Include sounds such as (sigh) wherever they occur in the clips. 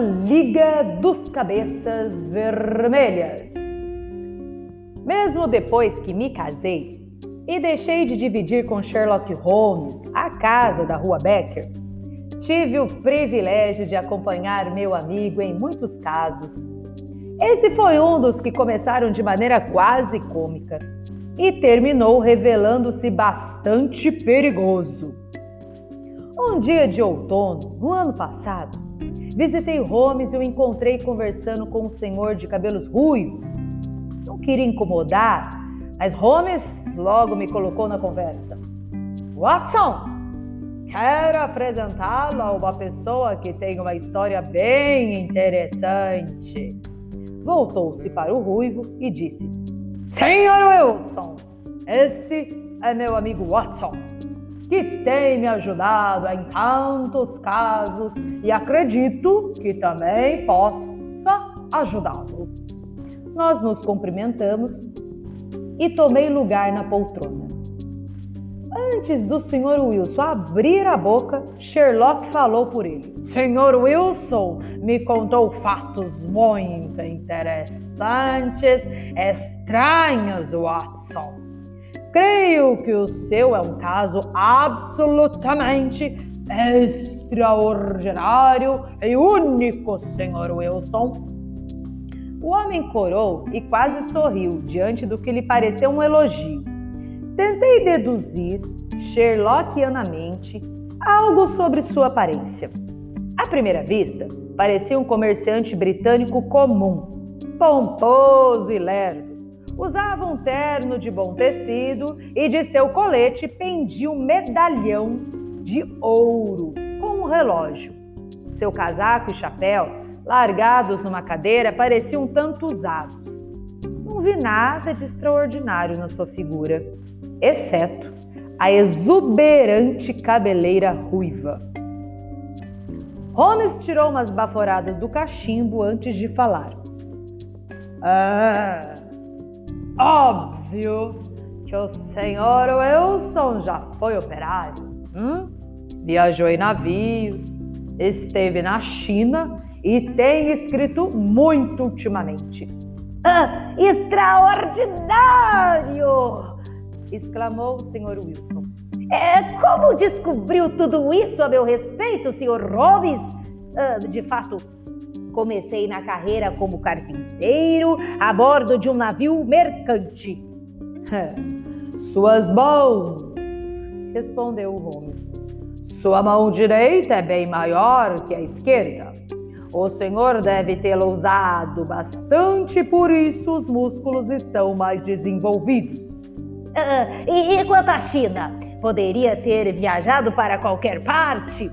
Liga dos Cabeças Vermelhas. Mesmo depois que me casei e deixei de dividir com Sherlock Holmes a casa da Rua Becker, tive o privilégio de acompanhar meu amigo em muitos casos. Esse foi um dos que começaram de maneira quase cômica e terminou revelando-se bastante perigoso. Um dia de outono, no ano passado, visitei Holmes e o encontrei conversando com um senhor de cabelos ruivos. Não queria incomodar, mas Holmes logo me colocou na conversa. Watson, quero apresentá-lo a uma pessoa que tem uma história bem interessante. Voltou-se para o ruivo e disse: Senhor Wilson, esse é meu amigo Watson que tem me ajudado em tantos casos e acredito que também possa ajudá-lo. Nós nos cumprimentamos e tomei lugar na poltrona. Antes do Sr. Wilson abrir a boca, Sherlock falou por ele. Sr. Wilson me contou fatos muito interessantes, estranhos, Watson. Creio que o seu é um caso absolutamente extraordinário e único, Sr. Wilson. O homem corou e quase sorriu diante do que lhe pareceu um elogio. Tentei deduzir, Sherlockianamente, algo sobre sua aparência. À primeira vista, parecia um comerciante britânico comum, pomposo e lerdo Usava um terno de bom tecido e de seu colete pendia um medalhão de ouro com um relógio. Seu casaco e chapéu, largados numa cadeira, pareciam tanto usados. Não vi nada de extraordinário na sua figura, exceto a exuberante cabeleira ruiva. Holmes tirou umas baforadas do cachimbo antes de falar. Ah, Óbvio que o senhor Wilson já foi operário. Hum? Viajou em navios, esteve na China e tem escrito muito ultimamente. Ah, extraordinário! exclamou o senhor Wilson. É, como descobriu tudo isso a meu respeito, senhor Holmes? Ah, de fato, Comecei na carreira como carpinteiro a bordo de um navio mercante. (laughs) Suas mãos, respondeu Holmes. Sua mão direita é bem maior que a esquerda. O senhor deve tê-la usado bastante, por isso os músculos estão mais desenvolvidos. Uh, e, e quanto à China? Poderia ter viajado para qualquer parte?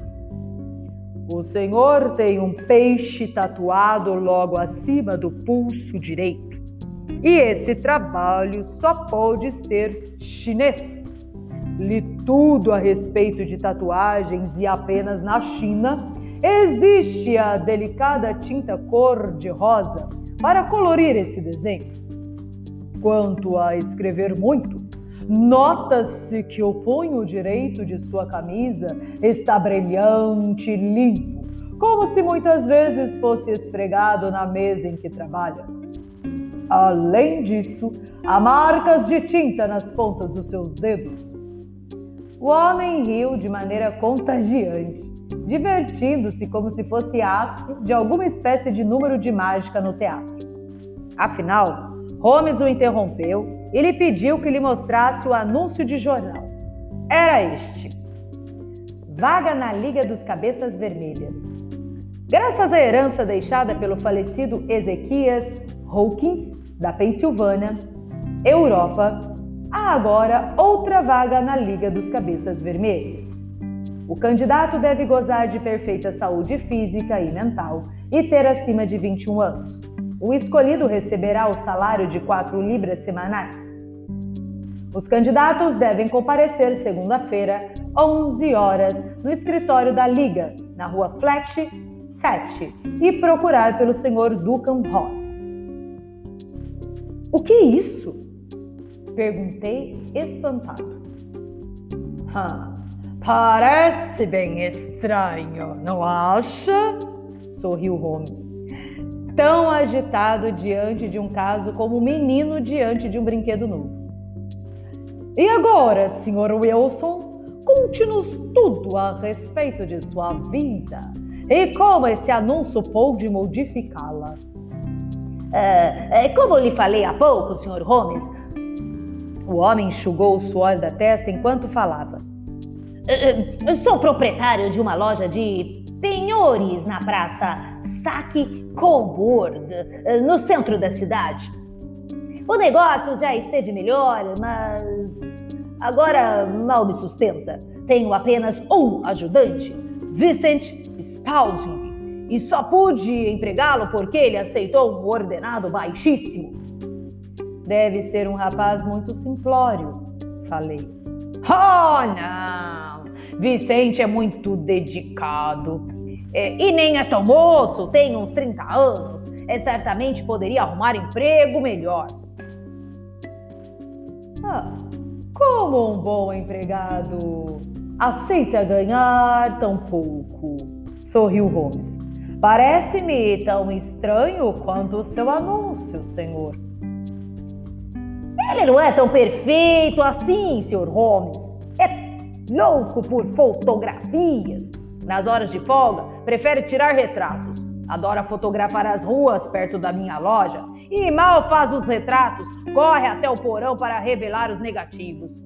O Senhor tem um peixe tatuado logo acima do pulso direito. E esse trabalho só pode ser chinês. Li tudo a respeito de tatuagens e apenas na China existe a delicada tinta cor-de-rosa para colorir esse desenho. Quanto a escrever muito, Nota-se que o punho direito de sua camisa está brilhante e limpo, como se muitas vezes fosse esfregado na mesa em que trabalha. Além disso, há marcas de tinta nas pontas dos seus dedos. O homem riu de maneira contagiante, divertindo-se como se fosse astro de alguma espécie de número de mágica no teatro. Afinal, Holmes o interrompeu e lhe pediu que lhe mostrasse o anúncio de jornal. Era este: Vaga na Liga dos Cabeças Vermelhas. Graças à herança deixada pelo falecido Ezequias Hawkins, da Pensilvânia, Europa, há agora outra vaga na Liga dos Cabeças Vermelhas. O candidato deve gozar de perfeita saúde física e mental e ter acima de 21 anos. O escolhido receberá o salário de 4 libras semanais. Os candidatos devem comparecer segunda-feira, 11 horas, no escritório da Liga, na rua Fletch 7, e procurar pelo Sr. Duncan Ross. O que é isso? Perguntei espantado. parece bem estranho, não acha? sorriu Holmes. Tão agitado diante de um caso como um menino diante de um brinquedo novo. E agora, Sr. Wilson, conte-nos tudo a respeito de sua vida e como esse anúncio pôde modificá-la. Uh, como eu lhe falei há pouco, Sr. Holmes, o homem enxugou o suor da testa enquanto falava. Uh, sou proprietário de uma loja de penhores na praça Saque Coburg, no centro da cidade. O negócio já esteve melhor, mas agora mal me sustenta. Tenho apenas um ajudante, Vincent Spalding, e só pude empregá-lo porque ele aceitou um ordenado baixíssimo. Deve ser um rapaz muito simplório, falei. Oh, não! Vicente é muito dedicado. É, e nem é tão moço, tem uns 30 anos. É, certamente poderia arrumar emprego melhor. Ah, como um bom empregado aceita ganhar tão pouco? Sorriu Holmes. Parece-me tão estranho quanto o seu anúncio, senhor. Ele não é tão perfeito assim, Sr. Holmes. É louco por fotografias. Nas horas de folga, prefere tirar retratos. Adora fotografar as ruas perto da minha loja e mal faz os retratos, corre até o porão para revelar os negativos.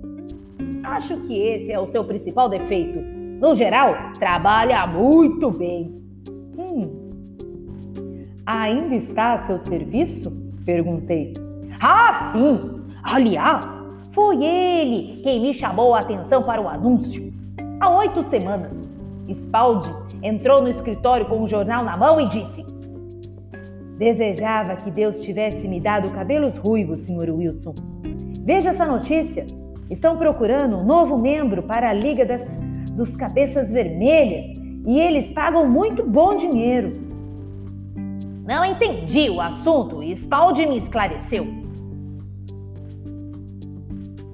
Acho que esse é o seu principal defeito. No geral, trabalha muito bem. Hum. Ainda está a seu serviço? Perguntei. Ah, sim! Aliás, foi ele quem me chamou a atenção para o anúncio. Há oito semanas, Spaldi entrou no escritório com um jornal na mão e disse: Desejava que Deus tivesse me dado cabelos ruivos, Sr. Wilson. Veja essa notícia. Estão procurando um novo membro para a Liga das, dos Cabeças Vermelhas e eles pagam muito bom dinheiro. Não entendi o assunto e Spaldi me esclareceu.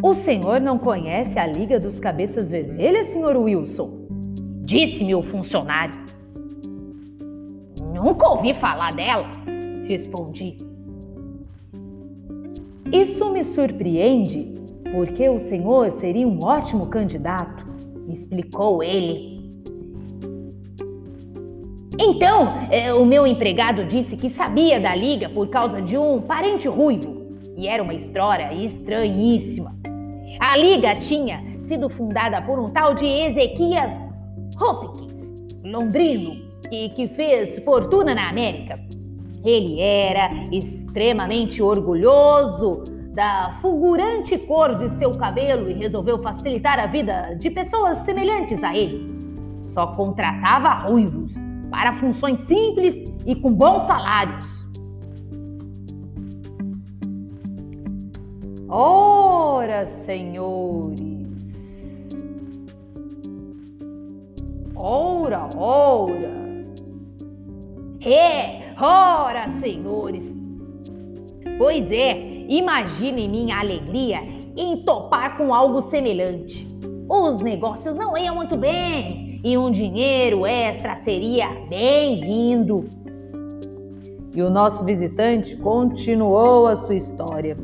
O senhor não conhece a Liga dos Cabeças Vermelhas, senhor Wilson? Disse-me o funcionário. Nunca ouvi falar dela, respondi. Isso me surpreende, porque o senhor seria um ótimo candidato, explicou ele. Então, eh, o meu empregado disse que sabia da liga por causa de um parente ruivo. E era uma história estranhíssima. A liga tinha sido fundada por um tal de Ezequias Hopkins, londrino, que, que fez fortuna na América. Ele era extremamente orgulhoso da fulgurante cor de seu cabelo e resolveu facilitar a vida de pessoas semelhantes a ele. Só contratava ruivos para funções simples e com bons salários. Ora, senhores! Ora, ora! É, ora, senhores! Pois é, imagine minha alegria em topar com algo semelhante. Os negócios não iam muito bem e um dinheiro extra seria bem-vindo. E o nosso visitante continuou a sua história.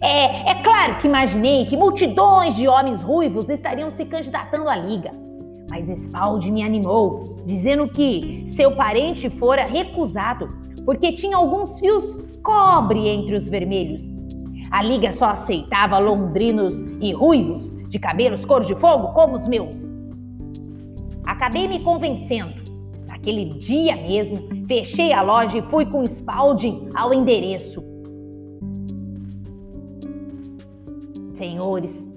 É, é claro que imaginei que multidões de homens ruivos estariam se candidatando à liga. Mas Spaldi me animou, dizendo que seu parente fora recusado porque tinha alguns fios cobre entre os vermelhos. A liga só aceitava londrinos e ruivos, de cabelos cor de fogo como os meus. Acabei me convencendo. Naquele dia mesmo, fechei a loja e fui com Spalding ao endereço. Senhores,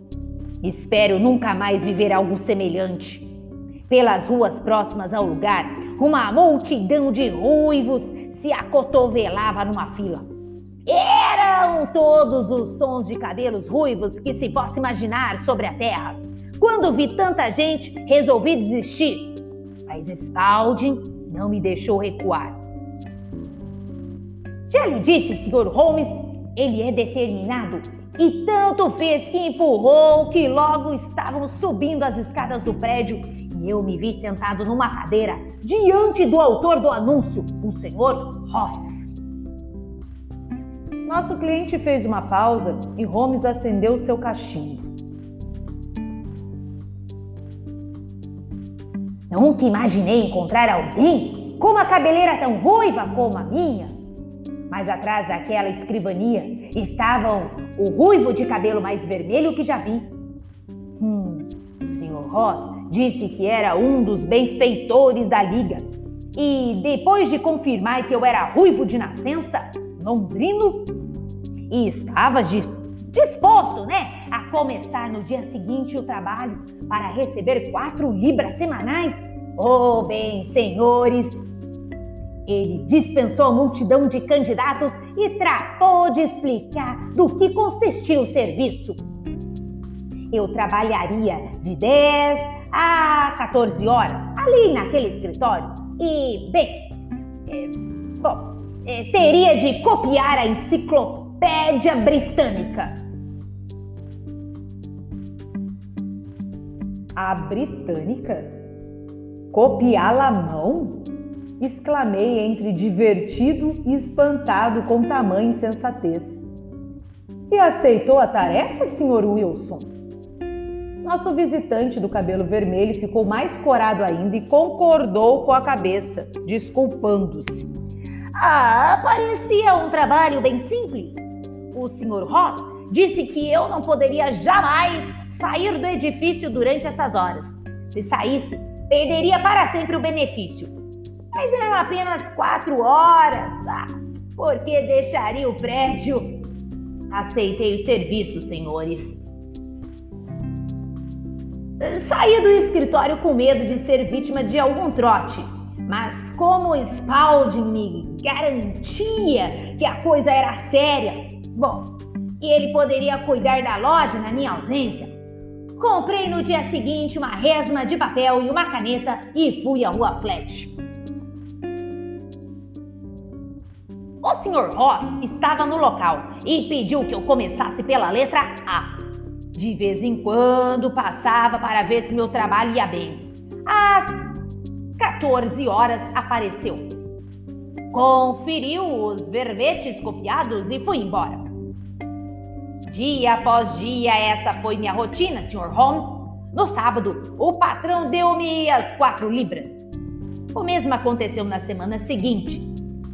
espero nunca mais viver algo semelhante. Pelas ruas próximas ao lugar, uma multidão de ruivos se acotovelava numa fila. Eram todos os tons de cabelos ruivos que se possa imaginar sobre a terra. Quando vi tanta gente, resolvi desistir. Mas Spalding não me deixou recuar. Já lhe disse, Sr. Holmes, ele é determinado e tanto fez que empurrou que logo estávamos subindo as escadas do prédio e eu me vi sentado numa cadeira diante do autor do anúncio, o senhor Ross. Nosso cliente fez uma pausa e Holmes acendeu seu cachimbo. Nunca imaginei encontrar alguém com uma cabeleira tão ruiva como a minha. Mas atrás daquela escrivania estava o ruivo de cabelo mais vermelho que já vi. Hum, o Sr. Ross disse que era um dos benfeitores da liga. E depois de confirmar que eu era ruivo de nascença, londrino, e estava de, disposto, né, a começar no dia seguinte o trabalho para receber quatro libras semanais, oh bem, senhores, ele dispensou a multidão de candidatos e tratou de explicar do que consistia o serviço. Eu trabalharia de 10 a 14 horas, ali naquele escritório. E, bem, é, bom, é, teria de copiar a enciclopédia britânica. A britânica? Copiá-la à mão? Exclamei entre divertido e espantado com tamanha insensatez. E aceitou a tarefa, Sr. Wilson? Nosso visitante do cabelo vermelho ficou mais corado ainda e concordou com a cabeça, desculpando-se. Ah, parecia um trabalho bem simples. O Sr. Ross disse que eu não poderia jamais sair do edifício durante essas horas. Se saísse, perderia para sempre o benefício. Mas eram apenas quatro horas. Ah, porque deixaria o prédio? Aceitei o serviço, senhores. Saí do escritório com medo de ser vítima de algum trote, mas como Spalding me garantia que a coisa era séria, bom, e ele poderia cuidar da loja na minha ausência, comprei no dia seguinte uma resma de papel e uma caneta e fui à rua Fletch. O Sr. Ross estava no local e pediu que eu começasse pela letra A. De vez em quando passava para ver se meu trabalho ia bem. Às 14 horas apareceu. Conferiu os verbetes copiados e foi embora. Dia após dia, essa foi minha rotina, Sr. Holmes. No sábado, o patrão deu-me as quatro libras. O mesmo aconteceu na semana seguinte.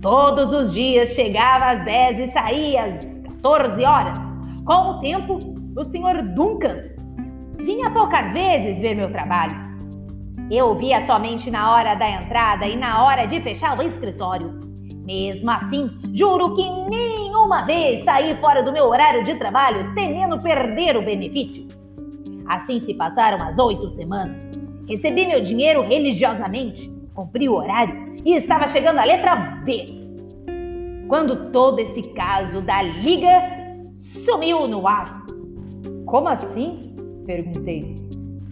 Todos os dias chegava às 10 e saía às 14 horas. Com o tempo, o Sr. Duncan vinha poucas vezes ver meu trabalho. Eu via somente na hora da entrada e na hora de fechar o escritório. Mesmo assim, juro que nenhuma vez saí fora do meu horário de trabalho temendo perder o benefício. Assim se passaram as oito semanas. Recebi meu dinheiro religiosamente, cumpri o horário e estava chegando a letra B. Quando todo esse caso da liga sumiu no ar. Como assim? Perguntei.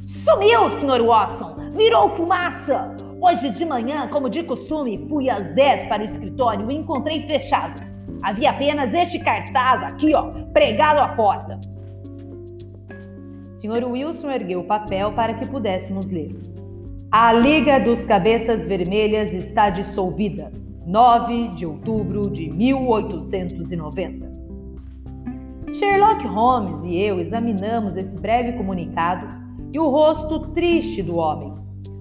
Sumiu, Sr. Watson! Virou fumaça! Hoje de manhã, como de costume, fui às 10 para o escritório e encontrei fechado. Havia apenas este cartaz aqui, ó, pregado à porta. Sr. Wilson ergueu o papel para que pudéssemos ler. A Liga dos Cabeças Vermelhas está dissolvida. 9 de outubro de 1890. Sherlock Holmes e eu examinamos esse breve comunicado e o rosto triste do homem.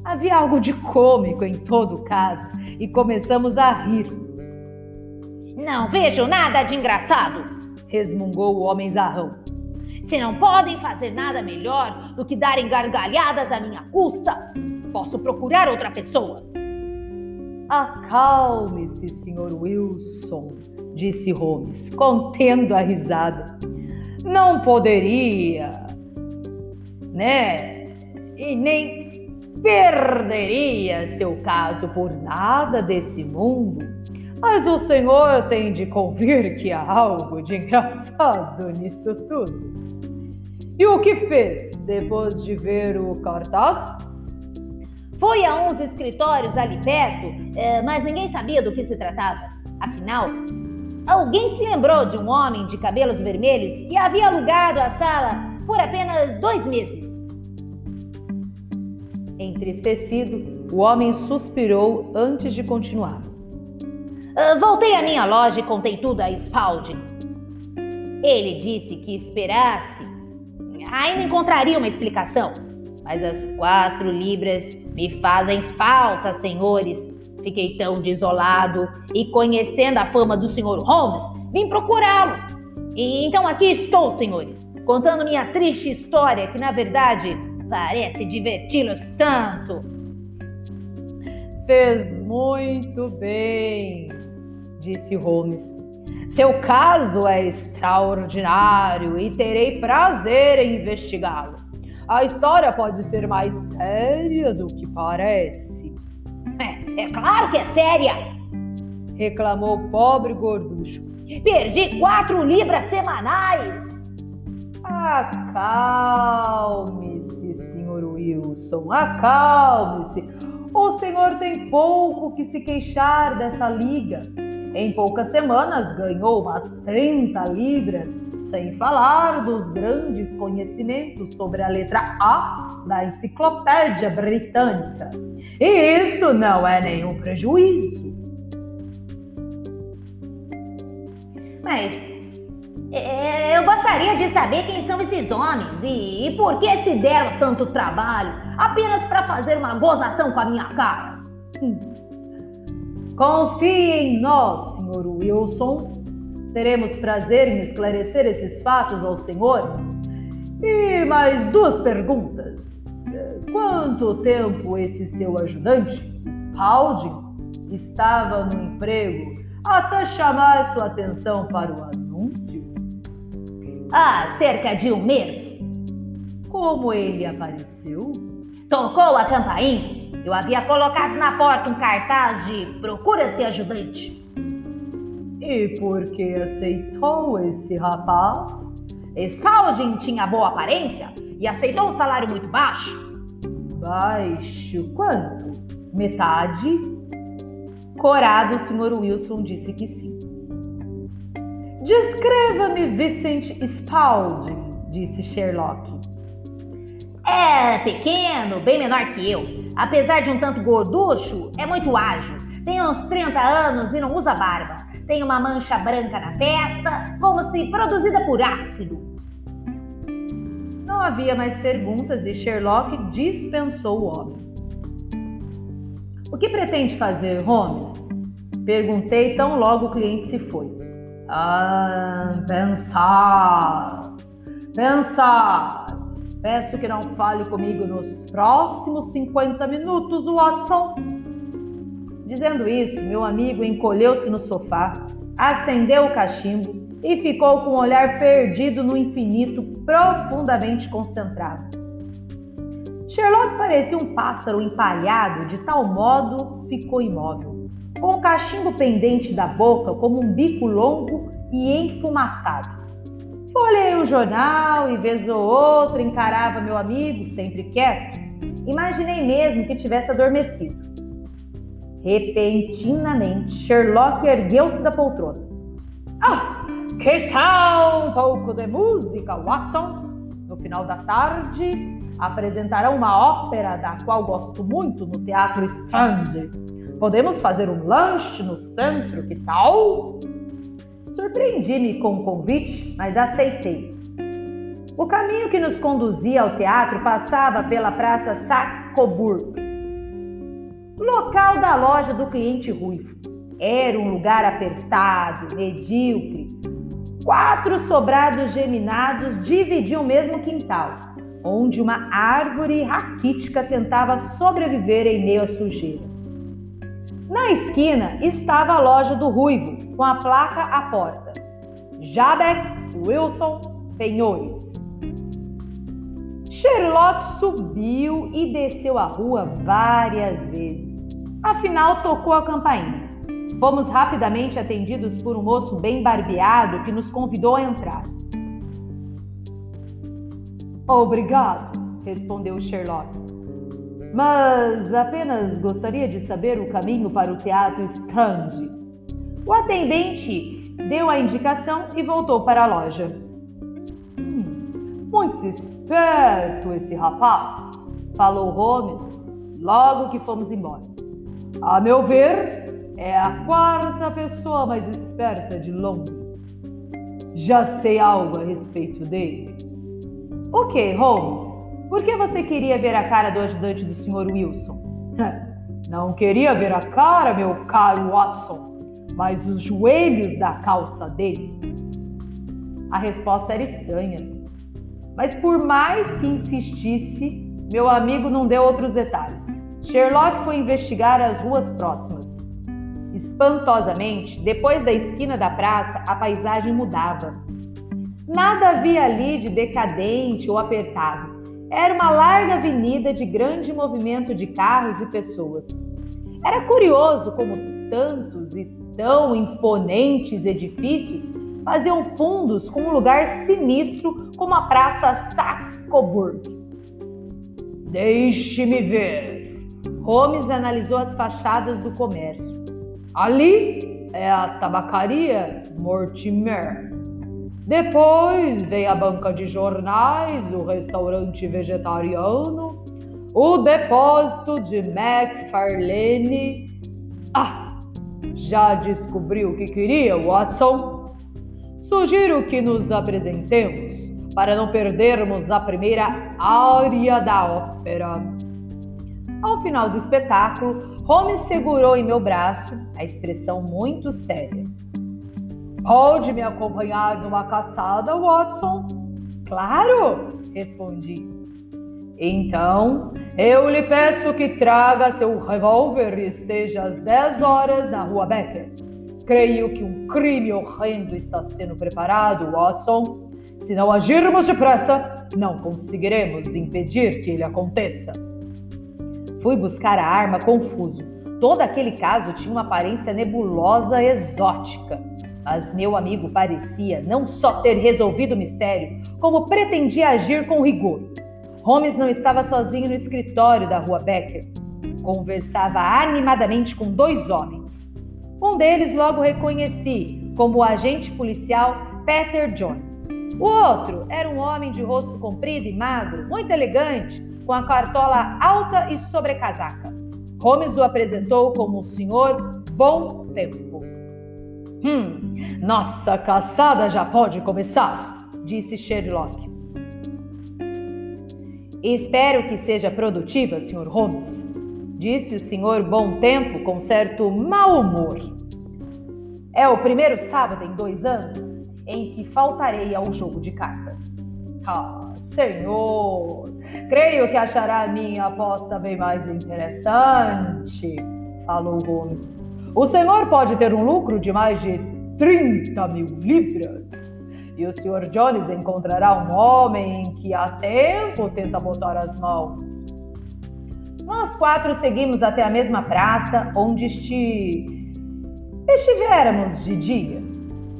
Havia algo de cômico em todo o caso e começamos a rir. Não vejo nada de engraçado, resmungou o homem zarrão. Se não podem fazer nada melhor do que darem gargalhadas à minha custa, posso procurar outra pessoa. Acalme-se, Sr. Wilson, disse Holmes, contendo a risada. Não poderia, né? E nem perderia seu caso por nada desse mundo. Mas o senhor tem de convir que há algo de engraçado (laughs) nisso tudo. E o que fez depois de ver o cartaz? Foi a uns escritórios ali perto, eh, mas ninguém sabia do que se tratava. Afinal, alguém se lembrou de um homem de cabelos vermelhos que havia alugado a sala por apenas dois meses. Entristecido, o homem suspirou antes de continuar. Uh, voltei à minha loja e contei tudo a Spalding. Ele disse que esperasse. Ainda encontraria uma explicação. Mas as quatro libras me fazem falta, senhores. Fiquei tão desolado e, conhecendo a fama do Sr. Holmes, vim procurá-lo. E então aqui estou, senhores, contando minha triste história, que na verdade parece diverti-los tanto. Fez muito bem, disse Holmes. Seu caso é extraordinário e terei prazer em investigá-lo. A história pode ser mais séria do que parece. É, claro que é séria! reclamou o pobre gorducho. Perdi quatro libras semanais! Acalme-se, senhor Wilson, acalme-se. O senhor tem pouco que se queixar dessa liga. Em poucas semanas ganhou umas 30 libras, sem falar dos grandes conhecimentos sobre a letra A da Enciclopédia Britânica. E isso não é nenhum prejuízo. Mas é, eu gostaria de saber quem são esses homens e, e por que se deram tanto trabalho apenas para fazer uma gozação com a minha cara. Hum. Confie em nós, Sr. Wilson. Teremos prazer em esclarecer esses fatos ao senhor. E mais duas perguntas. Quanto tempo esse seu ajudante, Spalding, estava no emprego até chamar sua atenção para o anúncio? Há cerca de um mês. Como ele apareceu? Tocou a campainha. Eu havia colocado na porta um cartaz de Procura-se ajudante. E por que aceitou esse rapaz? Spalding tinha boa aparência e aceitou um salário muito baixo. Baixo? Quanto? Metade? Corado, o Sr. Wilson disse que sim. Descreva-me Vincent Spalding, disse Sherlock. É pequeno, bem menor que eu. Apesar de um tanto gorducho, é muito ágil. Tem uns 30 anos e não usa barba. Tem uma mancha branca na testa, como se produzida por ácido. Não havia mais perguntas e Sherlock dispensou o homem. O que pretende fazer, Holmes? Perguntei tão logo o cliente se foi. Ah, pensar. Pensar. Peço que não fale comigo nos próximos 50 minutos, Watson. Dizendo isso, meu amigo encolheu-se no sofá, acendeu o cachimbo e ficou com o olhar perdido no infinito, profundamente concentrado. Sherlock parecia um pássaro empalhado, de tal modo ficou imóvel, com o cachimbo pendente da boca como um bico longo e enfumaçado. Folhei o jornal e vez ou outra encarava meu amigo, sempre quieto. Imaginei mesmo que tivesse adormecido. Repentinamente, Sherlock ergueu-se da poltrona. Ah, que tal um pouco de música, Watson? No final da tarde, apresentarão uma ópera da qual gosto muito no Teatro Strand. Podemos fazer um lanche no centro, que tal? Surpreendi-me com o convite, mas aceitei. O caminho que nos conduzia ao teatro passava pela Praça Saxe-Coburg, local da loja do cliente ruivo. Era um lugar apertado, medíocre. Quatro sobrados geminados dividiam o mesmo quintal onde uma árvore raquítica tentava sobreviver em meio à sujeira. Na esquina estava a loja do Ruivo, com a placa à porta: Jabex Wilson Penhores. Sherlock subiu e desceu a rua várias vezes. Afinal, tocou a campainha. Fomos rapidamente atendidos por um moço bem barbeado que nos convidou a entrar. Obrigado, respondeu Sherlock. Mas apenas gostaria de saber o caminho para o Teatro Strand. O atendente deu a indicação e voltou para a loja. Hum, muito esperto esse rapaz, falou Holmes. logo que fomos embora. A meu ver, é a quarta pessoa mais esperta de Londres. Já sei algo a respeito dele. O que, Holmes? Por que você queria ver a cara do ajudante do Sr. Wilson? (laughs) Não queria ver a cara, meu caro Watson, mas os joelhos da calça dele. A resposta era estranha. Mas por mais que insistisse, meu amigo não deu outros detalhes. Sherlock foi investigar as ruas próximas. Espantosamente, depois da esquina da praça, a paisagem mudava. Nada havia ali de decadente ou apertado. Era uma larga avenida de grande movimento de carros e pessoas. Era curioso como tantos e tão imponentes edifícios faziam fundos com um lugar sinistro como a Praça Saxe-Coburg. Deixe-me ver. Holmes analisou as fachadas do comércio. Ali é a tabacaria Mortimer. Depois vem a banca de jornais, o restaurante vegetariano, o depósito de McFarlane. Ah, já descobriu o que queria, Watson? Sugiro que nos apresentemos para não perdermos a primeira área da ópera. Ao final do espetáculo, Holmes segurou em meu braço a expressão muito séria. Pode me acompanhar numa caçada, Watson? Claro, respondi. Então, eu lhe peço que traga seu revólver e esteja às 10 horas na rua Becker. Creio que um crime horrendo está sendo preparado, Watson. Se não agirmos depressa, não conseguiremos impedir que ele aconteça. Fui buscar a arma confuso. Todo aquele caso tinha uma aparência nebulosa exótica. Mas meu amigo parecia não só ter resolvido o mistério, como pretendia agir com rigor. Holmes não estava sozinho no escritório da rua Becker. Conversava animadamente com dois homens. Um deles logo reconheci como o agente policial Peter Jones. O outro era um homem de rosto comprido e magro, muito elegante, com a cartola alta e sobrecasaca. Holmes o apresentou como o senhor Bom Tempo. Hum, nossa caçada já pode começar, disse Sherlock. Espero que seja produtiva, Sr. Holmes, disse o Sr. Bom Tempo com certo mau humor. É o primeiro sábado em dois anos em que faltarei ao jogo de cartas. Ah, senhor, creio que achará a minha aposta bem mais interessante, falou Holmes. O senhor pode ter um lucro de mais de 30 mil libras e o Sr. Jones encontrará um homem que há tempo tenta botar as mãos. Nós quatro seguimos até a mesma praça onde esti... estivéramos de dia.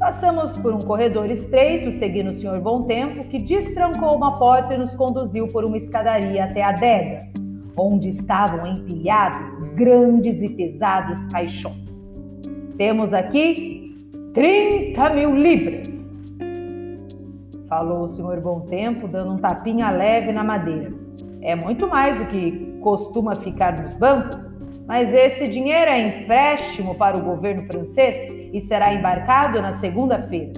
Passamos por um corredor estreito, seguindo o Sr. Bom Tempo, que destrancou uma porta e nos conduziu por uma escadaria até a adega, onde estavam empilhados grandes e pesados caixões. Temos aqui 30 mil libras falou o senhor Bom Tempo, dando um tapinha leve na madeira. É muito mais do que costuma ficar nos bancos, mas esse dinheiro é empréstimo para o governo francês e será embarcado na segunda-feira.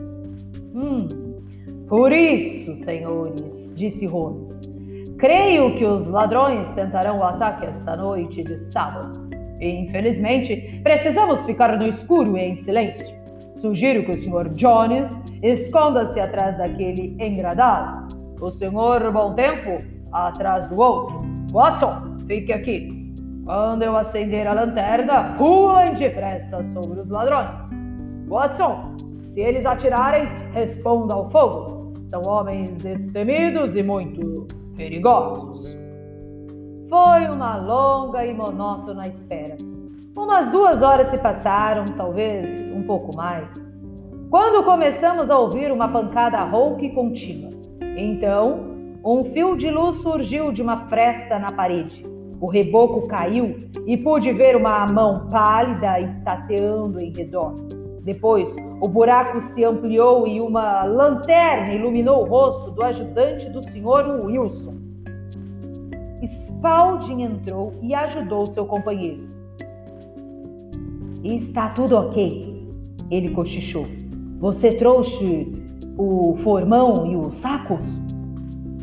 Hum, por isso, senhores, disse Holmes, creio que os ladrões tentarão o ataque esta noite de sábado. Infelizmente, precisamos ficar no escuro e em silêncio. Sugiro que o Sr. Jones esconda-se atrás daquele engradado. O Sr. Bom Tempo atrás do outro. Watson, fique aqui. Quando eu acender a lanterna, pulem depressa sobre os ladrões. Watson, se eles atirarem, responda ao fogo. São homens destemidos e muito perigosos. Foi uma longa e monótona espera. Umas duas horas se passaram, talvez um pouco mais, quando começamos a ouvir uma pancada rouca e contínua. Então, um fio de luz surgiu de uma fresta na parede. O reboco caiu e pude ver uma mão pálida e tateando em redor. Depois, o buraco se ampliou e uma lanterna iluminou o rosto do ajudante do Sr. Wilson. Spalding entrou e ajudou seu companheiro. Está tudo ok, ele cochichou. Você trouxe o formão e os sacos?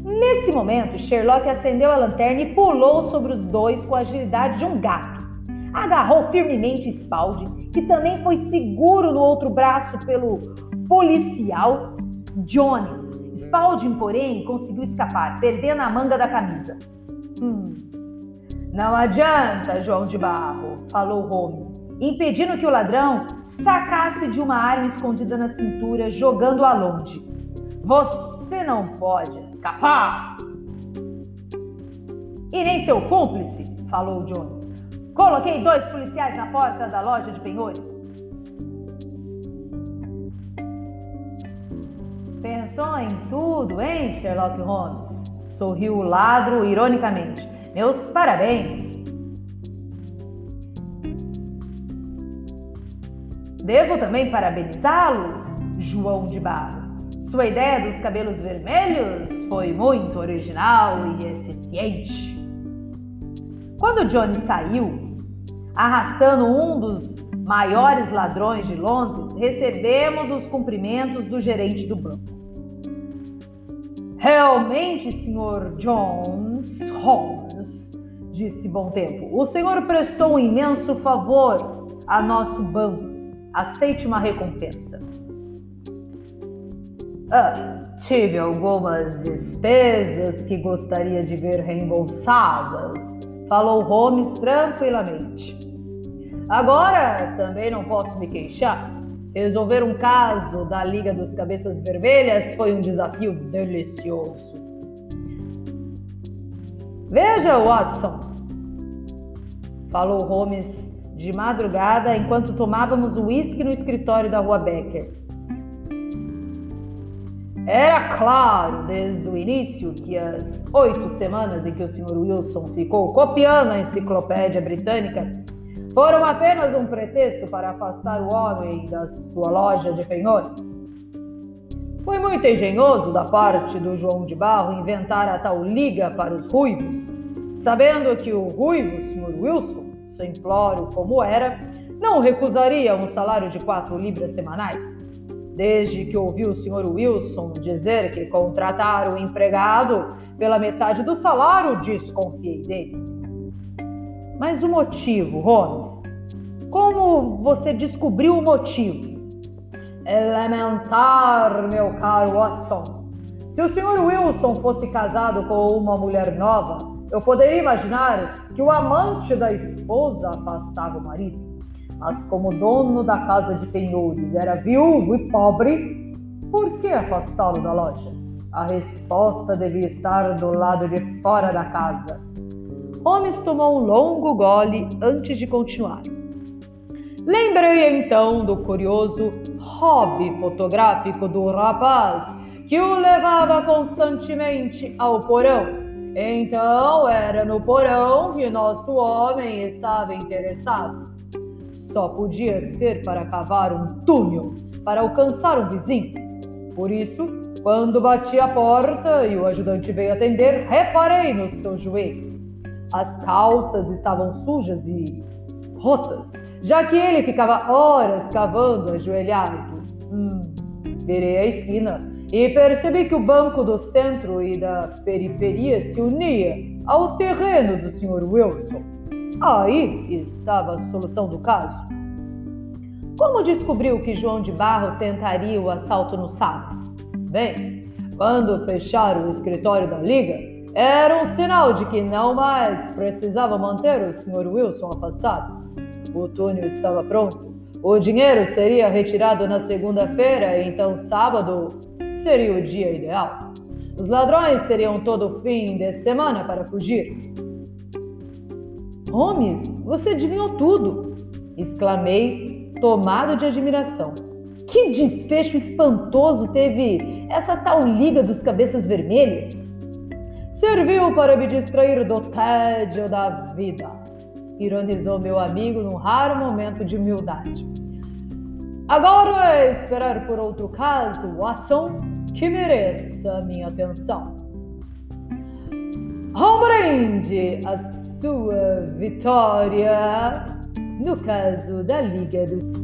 Nesse momento, Sherlock acendeu a lanterna e pulou sobre os dois com a agilidade de um gato. Agarrou firmemente Spalding, que também foi seguro no outro braço pelo policial Jones. Spalding, porém, conseguiu escapar, perdendo a manga da camisa. Hum. Não adianta, João de Barro, falou Holmes, impedindo que o ladrão sacasse de uma arma escondida na cintura, jogando-a longe. Você não pode escapar! E nem seu cúmplice, falou Jones. Coloquei dois policiais na porta da loja de penhores. Pensou em tudo, hein, Sherlock Holmes? Sorriu o ladro ironicamente. Meus parabéns! Devo também parabenizá-lo, João de Barro. Sua ideia dos cabelos vermelhos foi muito original e eficiente. Quando Johnny saiu, arrastando um dos maiores ladrões de Londres, recebemos os cumprimentos do gerente do banco. Realmente, Sr. Jones Holmes, disse Bom Tempo, o senhor prestou um imenso favor a nosso banco aceite uma recompensa. Ah, tive algumas despesas que gostaria de ver reembolsadas, falou Holmes tranquilamente. Agora também não posso me queixar. Resolver um caso da Liga dos Cabeças Vermelhas foi um desafio delicioso. Veja, Watson, falou Holmes de madrugada enquanto tomávamos uísque no escritório da rua Becker. Era claro desde o início que as oito semanas em que o Sr. Wilson ficou copiando a enciclopédia britânica foram apenas um pretexto para afastar o homem da sua loja de penhores. Foi muito engenhoso da parte do João de Barro inventar a tal liga para os ruivos, sabendo que o ruivo, Sr. Wilson, simplório como era, não recusaria um salário de quatro libras semanais. Desde que ouviu o Sr. Wilson dizer que contratar o empregado pela metade do salário, desconfiei dele. Mas o motivo, Holmes? Como você descobriu o motivo? Elementar, meu caro Watson. Se o Sr. Wilson fosse casado com uma mulher nova, eu poderia imaginar que o amante da esposa afastava o marido, mas como dono da casa de penhores era viúvo e pobre, por que afastá-lo da loja? A resposta devia estar do lado de fora da casa. Holmes tomou um longo gole antes de continuar. Lembrei então do curioso hobby fotográfico do rapaz que o levava constantemente ao porão então era no porão que nosso homem estava interessado. Só podia ser para cavar um túnel para alcançar um vizinho. Por isso, quando bati a porta e o ajudante veio atender, reparei nos seus joelhos. As calças estavam sujas e rotas, já que ele ficava horas cavando ajoelhado. Hum, virei a esquina e percebi que o banco do centro e da periferia se unia ao terreno do Sr. Wilson. Aí estava a solução do caso. Como descobriu que João de Barro tentaria o assalto no sábado? Bem, quando fecharam o escritório da Liga, era um sinal de que não mais precisava manter o Sr. Wilson afastado. O túnel estava pronto. O dinheiro seria retirado na segunda-feira, então sábado seria o dia ideal. Os ladrões teriam todo o fim de semana para fugir. Holmes, você adivinhou tudo! exclamei, tomado de admiração. Que desfecho espantoso teve essa tal Liga dos Cabeças Vermelhas! Serviu para me distrair do tédio da vida, ironizou meu amigo num raro momento de humildade. Agora é esperar por outro caso, Watson, que mereça minha atenção. Garante a sua vitória no caso da Liga do